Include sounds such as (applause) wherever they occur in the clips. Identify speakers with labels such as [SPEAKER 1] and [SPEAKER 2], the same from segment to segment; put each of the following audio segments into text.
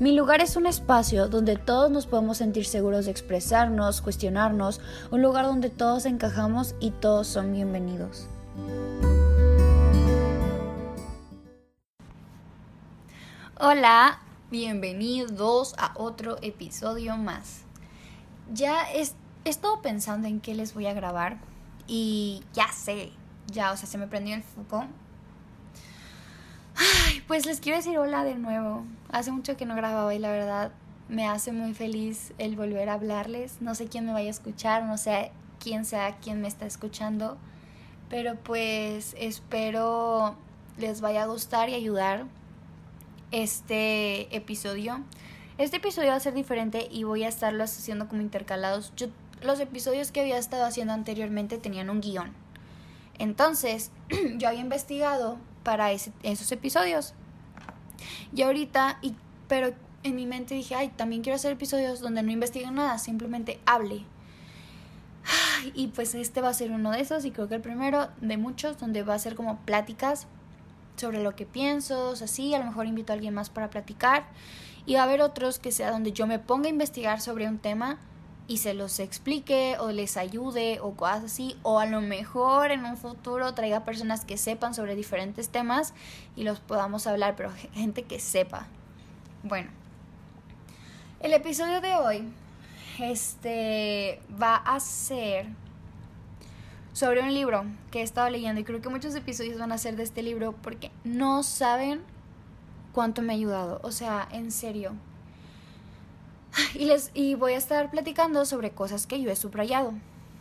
[SPEAKER 1] Mi lugar es un espacio donde todos nos podemos sentir seguros de expresarnos, cuestionarnos, un lugar donde todos encajamos y todos son bienvenidos. Hola, bienvenidos a otro episodio más. Ya he estado pensando en qué les voy a grabar y ya sé, ya, o sea, se me prendió el foco pues les quiero decir hola de nuevo. Hace mucho que no grababa y la verdad me hace muy feliz el volver a hablarles. No sé quién me vaya a escuchar, no sé quién sea quien me está escuchando, pero pues espero les vaya a gustar y ayudar este episodio. Este episodio va a ser diferente y voy a estarlos haciendo como intercalados. Los episodios que había estado haciendo anteriormente tenían un guion. Entonces, (clears throat) yo había investigado para esos episodios. Y ahorita, y, pero en mi mente dije, ay, también quiero hacer episodios donde no investiguen nada, simplemente hable. Y pues este va a ser uno de esos y creo que el primero de muchos donde va a ser como pláticas sobre lo que pienso, o sea, sí, a lo mejor invito a alguien más para platicar y va a haber otros que sea donde yo me ponga a investigar sobre un tema y se los explique o les ayude o cosas así, o a lo mejor en un futuro traiga personas que sepan sobre diferentes temas y los podamos hablar, pero gente que sepa. Bueno, el episodio de hoy este va a ser sobre un libro que he estado leyendo y creo que muchos episodios van a ser de este libro porque no saben cuánto me ha ayudado, o sea, en serio y, les, y voy a estar platicando sobre cosas que yo he subrayado.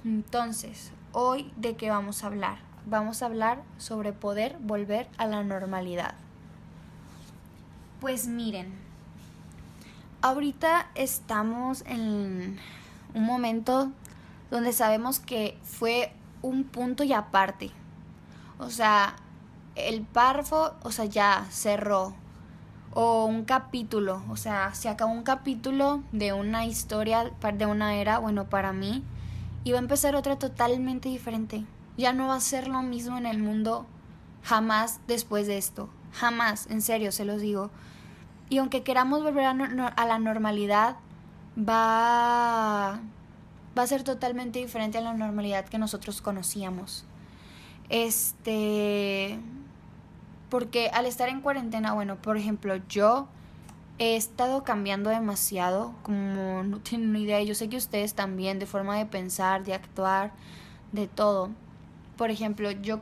[SPEAKER 1] Entonces, hoy de qué vamos a hablar? Vamos a hablar sobre poder volver a la normalidad. Pues miren, ahorita estamos en un momento donde sabemos que fue un punto y aparte. O sea, el párrafo, o sea, ya cerró o un capítulo, o sea, se acabó un capítulo de una historia, de una era, bueno, para mí, y va a empezar otra totalmente diferente. Ya no va a ser lo mismo en el mundo jamás después de esto, jamás, en serio, se los digo. Y aunque queramos volver a, a la normalidad, va, va a ser totalmente diferente a la normalidad que nosotros conocíamos. Este, porque al estar en cuarentena, bueno, por ejemplo, yo he estado cambiando demasiado, como no tienen ni idea, yo sé que ustedes también, de forma de pensar, de actuar, de todo. Por ejemplo, yo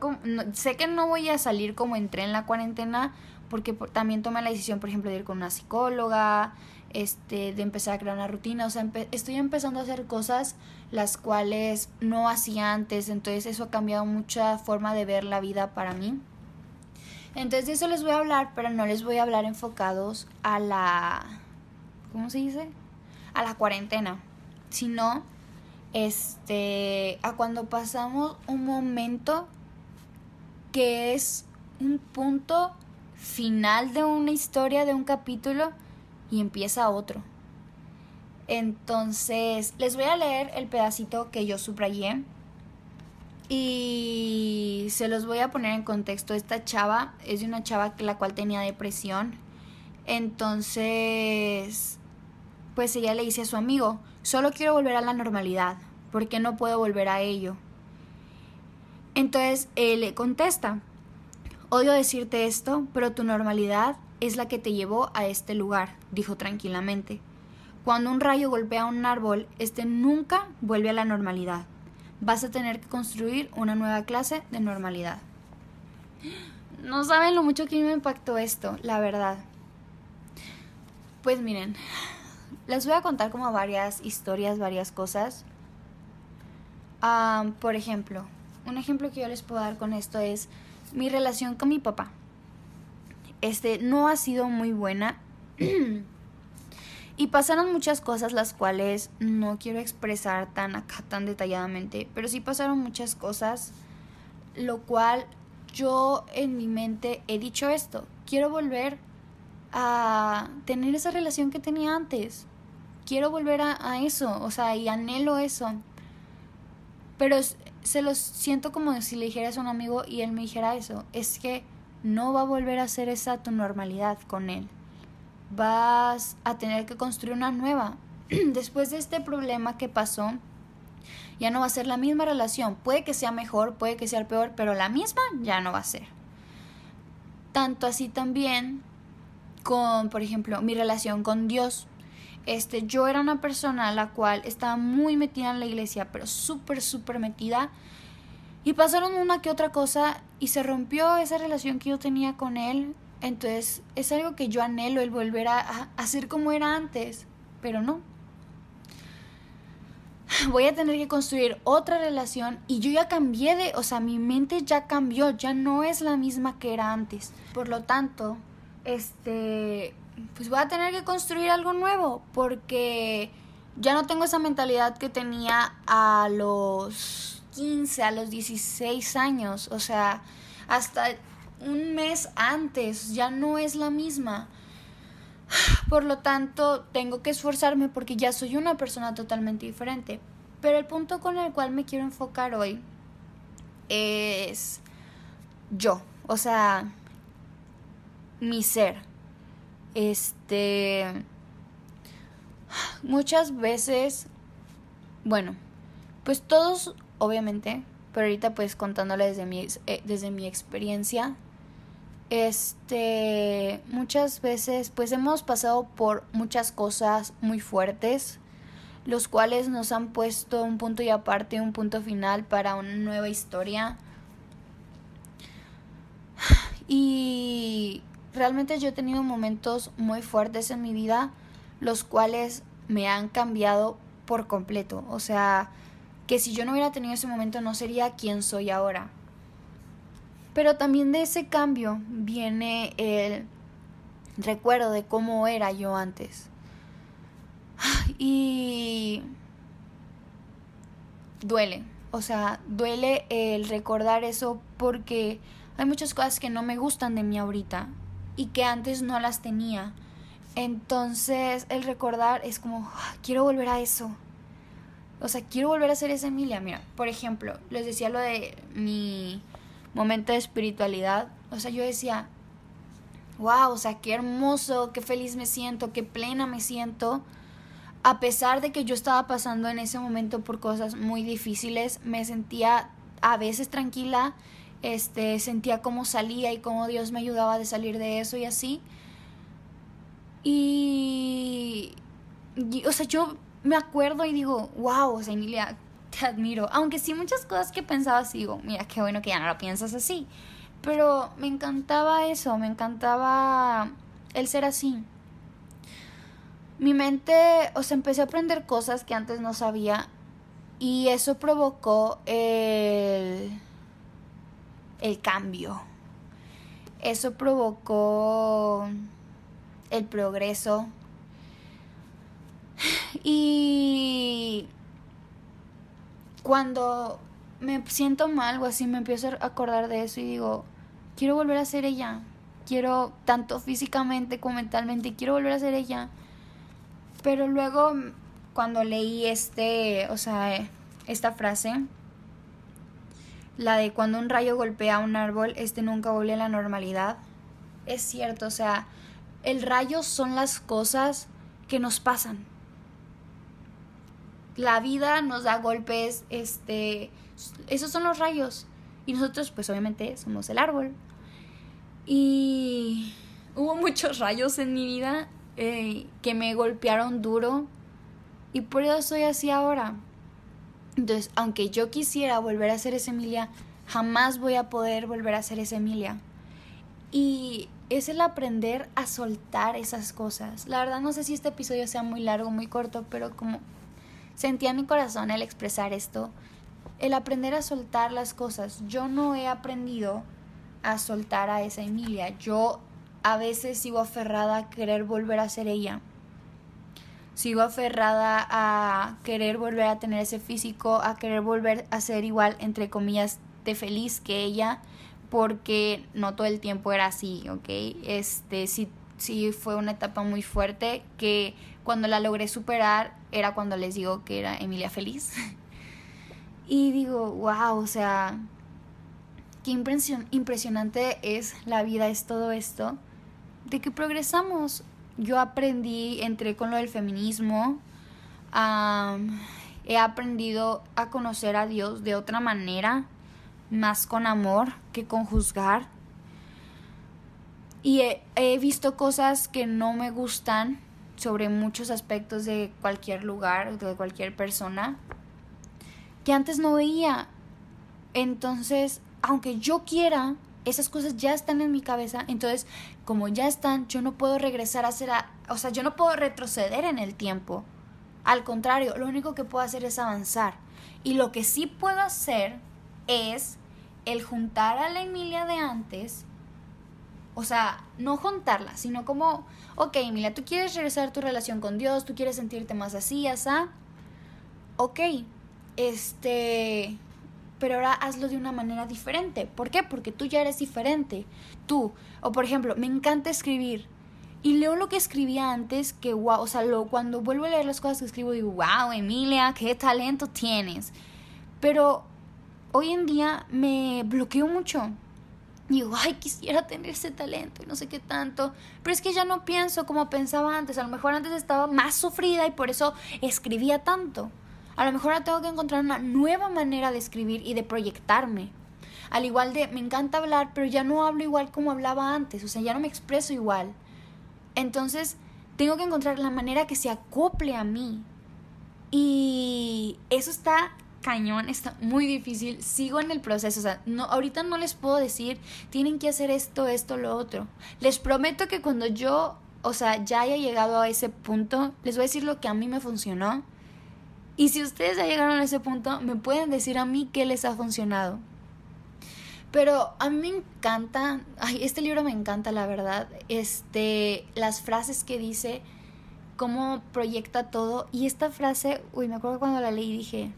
[SPEAKER 1] sé que no voy a salir como entré en la cuarentena, porque también tomé la decisión, por ejemplo, de ir con una psicóloga, este, de empezar a crear una rutina, o sea, estoy empezando a hacer cosas las cuales no hacía antes, entonces eso ha cambiado mucha forma de ver la vida para mí. Entonces de eso les voy a hablar, pero no les voy a hablar enfocados a la... ¿Cómo se dice? A la cuarentena, sino este, a cuando pasamos un momento que es un punto final de una historia, de un capítulo, y empieza otro. Entonces, les voy a leer el pedacito que yo subrayé y se los voy a poner en contexto. Esta chava es de una chava la cual tenía depresión. Entonces, pues ella le dice a su amigo, solo quiero volver a la normalidad, porque no puedo volver a ello. Entonces él le contesta, odio decirte esto, pero tu normalidad es la que te llevó a este lugar, dijo tranquilamente. Cuando un rayo golpea un árbol, este nunca vuelve a la normalidad vas a tener que construir una nueva clase de normalidad. (gasps) No saben lo mucho que me impactó esto, la verdad. Pues miren, (sighs) les voy a contar como varias historias, varias cosas. por ejemplo, un ejemplo que yo les puedo dar con esto es mi relación con mi papá. Este no ha sido muy buena. (clears throat) Y pasaron muchas cosas las cuales no quiero expresar tan acá, tan detalladamente, pero sí pasaron muchas cosas, lo cual yo en mi mente he dicho esto, quiero volver a tener esa relación que tenía antes, quiero volver a, eso, o sea, y anhelo eso, pero se los siento como si le dijeras a un amigo y él me dijera eso, es que no va a volver a ser esa tu normalidad con él vas a tener que construir una nueva. (clears throat) Después de este problema que pasó, ya no va a ser la misma relación. Puede que sea mejor, puede que sea peor, pero la misma ya no va a ser. Tanto así también con, por ejemplo, mi relación con Dios. Este, yo era una persona a la cual estaba muy metida en la iglesia, pero súper, súper metida. Y pasaron una que otra cosa y se rompió esa relación que yo tenía con él. Entonces es algo que yo anhelo, el volver a, a, ser como era antes, pero no. Voy a tener que construir otra relación y yo ya cambié de, o sea, mi mente ya cambió, ya no es la misma que era antes. Por lo tanto, este, pues voy a tener que construir algo nuevo porque ya no tengo esa mentalidad que tenía a los 15, a los 16 años, o sea, hasta un mes antes, ya no es la misma. Por lo tanto, tengo que esforzarme porque ya soy una persona totalmente diferente. Pero el punto con el cual me quiero enfocar hoy es yo, o sea, mi ser. Este, muchas veces, bueno, pues todos, obviamente, pero ahorita pues contándole desde mi, eh, desde mi experiencia, este, muchas veces pues hemos pasado por muchas cosas muy fuertes, los cuales nos han puesto un punto y aparte, un punto final para una nueva historia. Y realmente yo he tenido momentos muy fuertes en mi vida, los cuales me han cambiado por completo. O sea, que si yo no hubiera tenido ese momento no sería quien soy ahora. Pero también de ese cambio viene el recuerdo de cómo era yo antes. Y duele, o sea, duele el recordar eso porque hay muchas cosas que no me gustan de mí ahorita y que antes no las tenía. Entonces el recordar es como, ah, quiero volver a eso. O sea, quiero volver a ser esa Emilia. Mira, por ejemplo, les decía lo de mi momento de espiritualidad. O sea, yo decía, wow, o sea, qué hermoso, qué feliz me siento, qué plena me siento. A pesar de que yo estaba pasando en ese momento por cosas muy difíciles, me sentía a veces tranquila este, sentía cómo salía y cómo Dios me ayudaba de salir de eso y así. Y, o sea, yo me acuerdo y digo, wow, o sea, Emilia, te admiro. Aunque sí muchas cosas que pensaba así, digo, mira, qué bueno que ya no lo piensas así. Pero me encantaba eso, me encantaba el ser así. Mi mente, o sea, empecé a aprender cosas que antes no sabía y eso provocó el el cambio. Eso provocó el progreso. (sighs) Y cuando me siento mal o así, me empiezo a acordar de eso y digo, quiero volver a ser ella. Quiero, tanto físicamente como mentalmente, quiero volver a ser ella. Pero luego, cuando leí este, o sea, esta frase, la de cuando un rayo golpea un árbol, este nunca vuelve a la normalidad. Es cierto, o sea, el rayo son las cosas que nos pasan. La vida nos da golpes, este, esos son los rayos. Y nosotros, pues obviamente, somos el árbol. Y hubo muchos rayos en mi vida eh, que me golpearon duro. Y por eso soy así ahora. Entonces, aunque yo quisiera volver a ser esa Emilia, jamás voy a poder volver a ser esa Emilia. Y es el aprender a soltar esas cosas. La verdad no sé si este episodio sea muy largo, muy corto, pero como sentía mi corazón el expresar esto, el aprender a soltar las cosas. Yo no he aprendido a soltar a esa Emilia. Yo a veces sigo aferrada a querer volver a ser ella sigo aferrada a querer volver a tener ese físico, a querer volver a ser igual, entre comillas, de feliz que ella, porque no todo el tiempo era así, ¿ok? Este, sí, sí fue una etapa muy fuerte que cuando la logré superar era cuando les digo que era Emilia feliz. (laughs) y digo, wow, o sea, qué impresionante es la vida, es todo esto, de que progresamos yo aprendí, entré con lo del feminismo, he aprendido a conocer a Dios de otra manera, más con amor que con juzgar. Y he, visto cosas que no me gustan sobre muchos aspectos de cualquier lugar, de cualquier persona, que antes no veía. Entonces, aunque yo quiera, esas cosas ya están en mi cabeza, entonces como ya están, yo no puedo regresar a hacer, o sea, yo no puedo retroceder en el tiempo. Al contrario, lo único que puedo hacer es avanzar. Y lo que sí puedo hacer es el juntar a la Emilia de antes, o sea, no juntarla, sino como, ok, Emilia, tú quieres regresar tu relación con Dios, tú quieres sentirte más así, así, ok, este, pero ahora hazlo de una manera diferente. ¿Por qué? Porque tú ya eres diferente. Tú, o por ejemplo, me encanta escribir. Y leo lo que escribía antes, que wow, o sea, lo, cuando vuelvo a leer las cosas que escribo, digo, wow, Emilia, qué talento tienes. Pero hoy en día me bloqueo mucho. Digo, ay, quisiera tener ese talento y no sé qué tanto. Pero es que ya no pienso como pensaba antes. A lo mejor antes estaba más sufrida y por eso escribía tanto. A lo mejor ahora tengo que encontrar una nueva manera de escribir y de proyectarme. Al igual de, me encanta hablar, pero ya no hablo igual como hablaba antes, o sea, ya no me expreso igual. Entonces, tengo que encontrar la manera que se acople a mí. Y eso está cañón, está muy difícil. Sigo en el proceso, o sea, ahorita no les puedo decir, tienen que hacer esto, esto, lo otro. Les prometo que cuando yo, o sea, ya haya llegado a ese punto, les voy a decir lo que a mí me funcionó y si ustedes ya llegaron a ese punto, me pueden decir a mí qué les ha funcionado. Pero a mí me encanta, ay, este libro me encanta, la verdad. Este, las frases que dice, cómo proyecta todo. Y esta frase, uy, me acuerdo cuando la leí dije,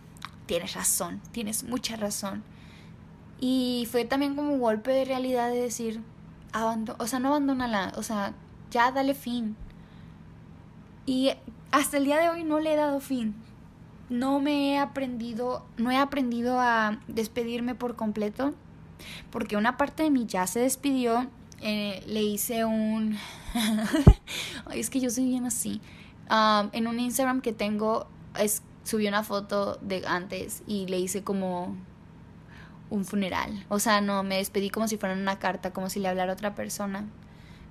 [SPEAKER 1] tienes razón, tienes mucha razón. Y fue también como un golpe de realidad de decir, o sea, no abandónala, o sea, ya dale fin. Y hasta el día de hoy no le he dado fin no me he aprendido, no he aprendido a despedirme por completo, porque una parte de mí ya se despidió, eh, le hice un... (laughs) es que yo soy bien así. Um, en un Instagram que tengo, es, subí una foto de antes y le hice como un funeral. O sea, no, me despedí como si fuera una carta, como si le hablara a otra persona.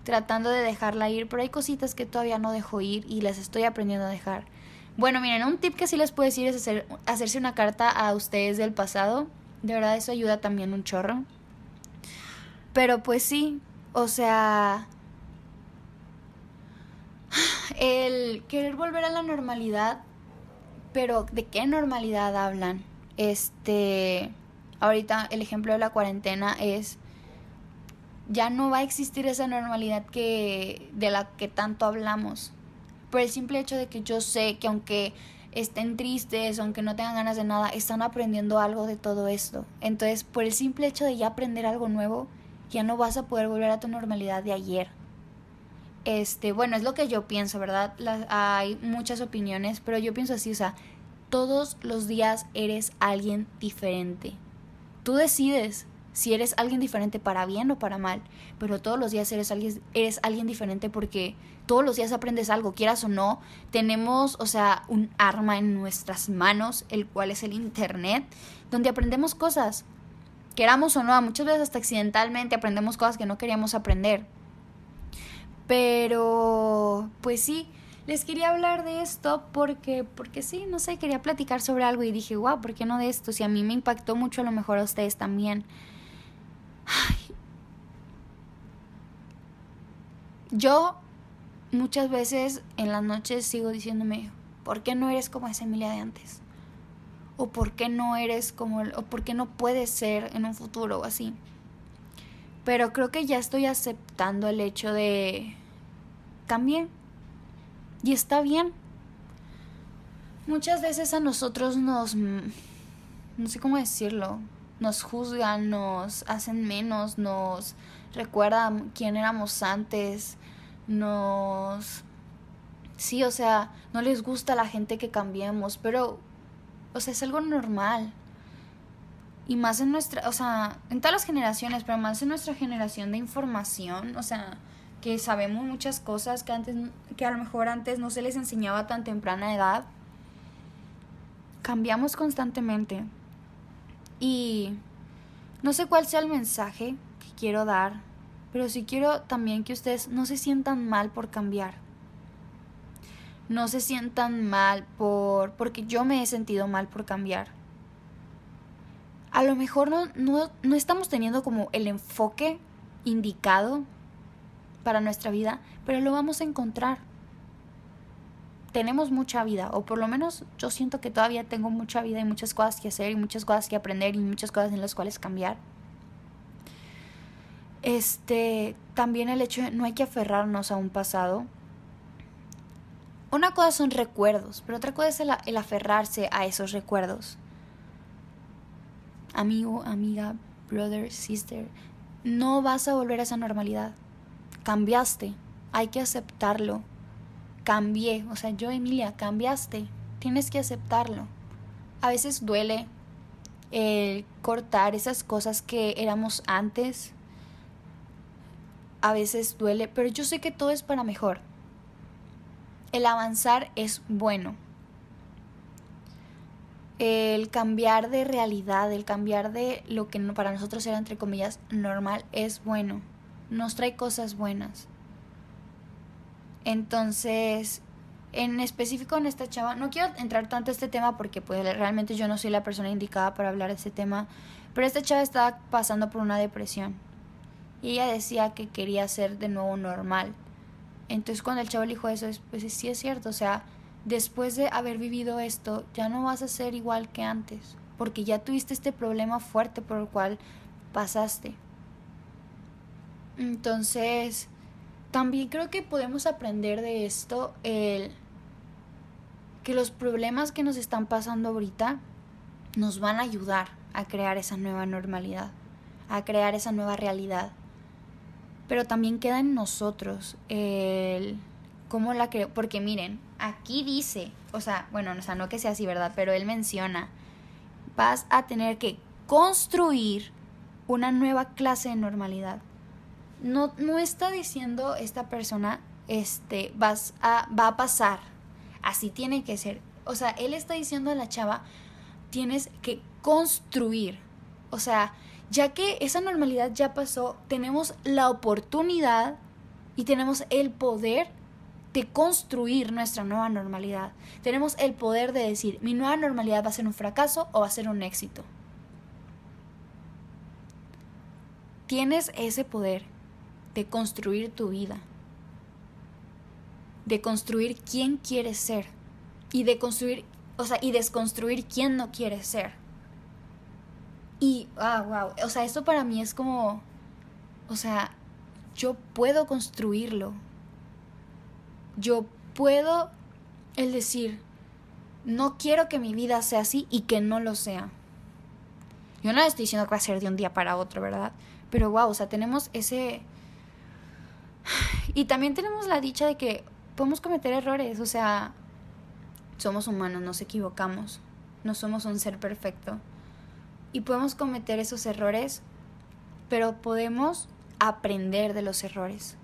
[SPEAKER 1] Tratando de dejarla ir, pero hay cositas que todavía no dejo ir y las estoy aprendiendo a dejar. Bueno, miren, un tip que sí les puedo decir es hacer, hacerse una carta a ustedes del pasado. De verdad eso ayuda también un chorro. Pero pues sí, o sea, el querer volver a la normalidad, pero ¿de qué normalidad hablan? Este, ahorita el ejemplo de la cuarentena es ya no va a existir esa normalidad que de la que tanto hablamos por el simple hecho de que yo sé que aunque estén tristes, aunque no tengan ganas de nada, están aprendiendo algo de todo esto. Entonces, por el simple hecho de ya aprender algo nuevo, ya no vas a poder volver a tu normalidad de ayer. Este, bueno, es lo que yo pienso, ¿verdad? hay muchas opiniones, pero yo pienso así, o sea, todos los días eres alguien diferente. Tú decides si eres alguien diferente para bien o para mal, pero todos los días eres alguien, eres alguien diferente porque todos los días aprendes algo, quieras o no, tenemos, o sea, un arma en nuestras manos, el cual es el Internet, donde aprendemos cosas, queramos o no, muchas veces hasta accidentalmente aprendemos cosas que no queríamos aprender. Pero, pues sí, les quería hablar de esto porque, porque sí, no sé, quería platicar sobre algo y dije, wow, ¿por qué no de esto? Si a mí me impactó mucho, a lo mejor a ustedes también. Yo muchas veces en las noches sigo diciéndome, ¿por qué no eres como esa Emilia de antes? O ¿por qué no eres como, o por qué no puedes ser en un futuro o así? Pero creo que ya estoy aceptando el hecho de también. Y está bien. Muchas veces a nosotros nos... No sé cómo decirlo nos juzgan, nos hacen menos, nos recuerdan quién éramos antes, nos... Sí, o sea, no les gusta a la gente que cambiemos, pero, o sea, es algo normal. Y más en nuestra, o sea, en todas las generaciones, pero más en nuestra generación de información, o sea, que sabemos muchas cosas que antes que a lo mejor antes no se les enseñaba tan temprana edad. Cambiamos constantemente. Y no sé cuál sea el mensaje que quiero dar, pero sí quiero también que ustedes no se sientan mal por cambiar. No se sientan mal por porque yo me he sentido mal por cambiar. A lo mejor no, no, no estamos teniendo como el enfoque indicado para nuestra vida, pero lo vamos a encontrar. Tenemos mucha vida, o por lo menos yo siento que todavía tengo mucha vida y muchas cosas que hacer y muchas cosas que aprender y muchas cosas en las cuales cambiar. Este, también el hecho de no hay que aferrarnos a un pasado. Una cosa son recuerdos, pero otra cosa es el, el aferrarse a esos recuerdos. Amigo, amiga, brother, sister, no vas a volver a esa normalidad cambiaste, hay que aceptarlo. Cambié, o sea, yo Emilia, cambiaste, tienes que aceptarlo. A veces duele el cortar esas cosas que éramos antes. A veces duele, pero yo sé que todo es para mejor. El avanzar es bueno. El cambiar de realidad, el cambiar de lo que para nosotros era entre comillas normal es bueno nos trae cosas buenas. Entonces, en específico en esta chava, no quiero entrar tanto a este tema porque pues realmente yo no soy la persona indicada para hablar de este tema, pero esta chava estaba pasando por una depresión y ella decía que quería ser de nuevo normal. Entonces cuando el chavo le dijo eso, pues sí es cierto, o sea, después de haber vivido esto, ya no vas a ser igual que antes, porque ya tuviste este problema fuerte por el cual pasaste. Entonces, también creo que podemos aprender de esto el que los problemas que nos están pasando ahorita nos van a ayudar a crear esa nueva normalidad, a crear esa nueva realidad. Pero también queda en nosotros el cómo la creo, porque miren, aquí dice, o sea, bueno, o sea, no que sea así, ¿verdad? Pero él menciona, vas a tener que construir una nueva clase de normalidad no, no está diciendo esta persona, este, vas a, va a pasar, así tiene que ser. O sea, él está diciendo a la chava, tienes que construir. O sea, ya que esa normalidad ya pasó, tenemos la oportunidad y tenemos el poder de construir nuestra nueva normalidad. Tenemos el poder de decir, mi nueva normalidad va a ser un fracaso o va a ser un éxito. Tienes ese poder de construir tu vida, de construir quién quieres ser y de construir, o sea, y desconstruir quién no quieres ser. Y, ah, wow, o sea, esto para mí es como, o sea, yo puedo construirlo. Yo puedo el decir, no quiero que mi vida sea así y que no lo sea. Yo no le estoy diciendo que va a ser de un día para otro, ¿verdad? Pero wow, o sea, tenemos ese, y también tenemos la dicha de que podemos cometer errores, o sea, somos humanos, nos equivocamos, no somos un ser perfecto. Y podemos cometer esos errores, pero podemos aprender de los errores.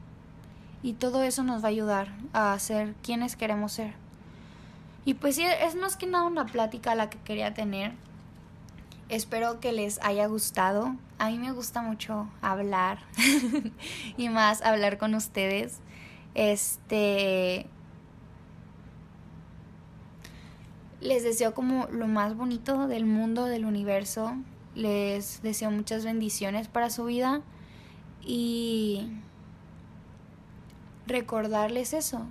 [SPEAKER 1] Y todo eso nos va a ayudar a ser quienes queremos ser. Y pues sí, es más que nada una plática la que quería tener. Espero que les haya gustado. A mí me gusta mucho hablar (laughs) y más hablar con ustedes. Este les deseo como lo más bonito del mundo, del universo. Les deseo muchas bendiciones para su vida y recordarles eso,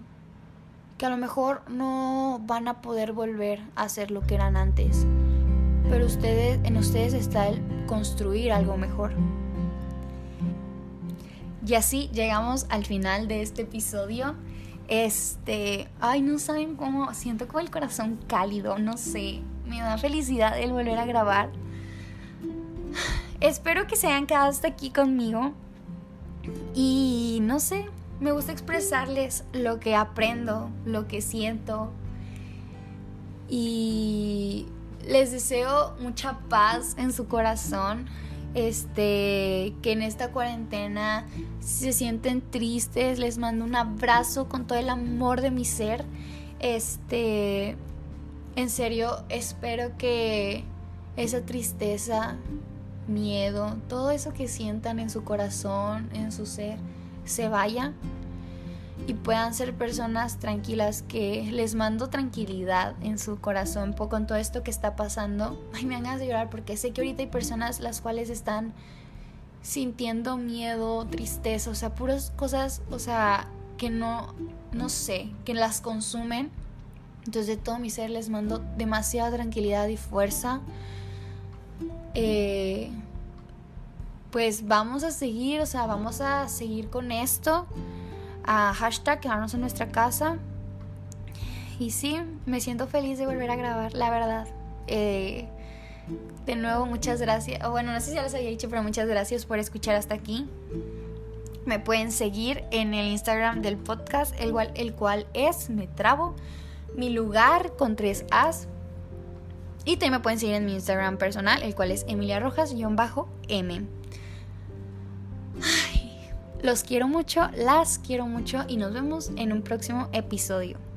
[SPEAKER 1] que a lo mejor no van a poder volver a ser lo que eran antes pero ustedes, en ustedes está el construir algo mejor. Y así llegamos al final de este episodio. Este, ay, no saben cómo, siento como el corazón cálido, no sé, me da felicidad el volver a grabar. Espero que se hayan quedado hasta aquí conmigo. Y no sé, me gusta expresarles lo que aprendo, lo que siento. Y les deseo mucha paz en su corazón este, que en esta cuarentena se sienten tristes, les mando un abrazo con todo el amor de mi ser. Este, en serio, espero que esa tristeza, miedo, todo eso que sientan en su corazón, en su ser, se vaya y puedan ser personas tranquilas, que les mando tranquilidad en su corazón con todo esto que está pasando. Ay, me hagas llorar porque sé que ahorita hay personas las cuales están sintiendo miedo, tristeza, o sea, puras cosas, o sea, que no, no sé, que las consumen. Entonces de todo mi ser les mando demasiada tranquilidad y fuerza. Eh, pues vamos a seguir, o sea, vamos a seguir con esto a hashtag quedarnos en nuestra casa. Y sí, me siento feliz de volver a grabar, la verdad. Eh, de nuevo, muchas gracias. bueno, no sé si ya les había dicho, pero muchas gracias por escuchar hasta aquí. Me pueden seguir en el Instagram del podcast, el cual, el cual es Me Trabo, mi lugar con tres As. Y también me pueden seguir en mi Instagram personal, el cual es Emilia Rojas-M. Los quiero mucho, las quiero mucho y nos vemos en un próximo episodio.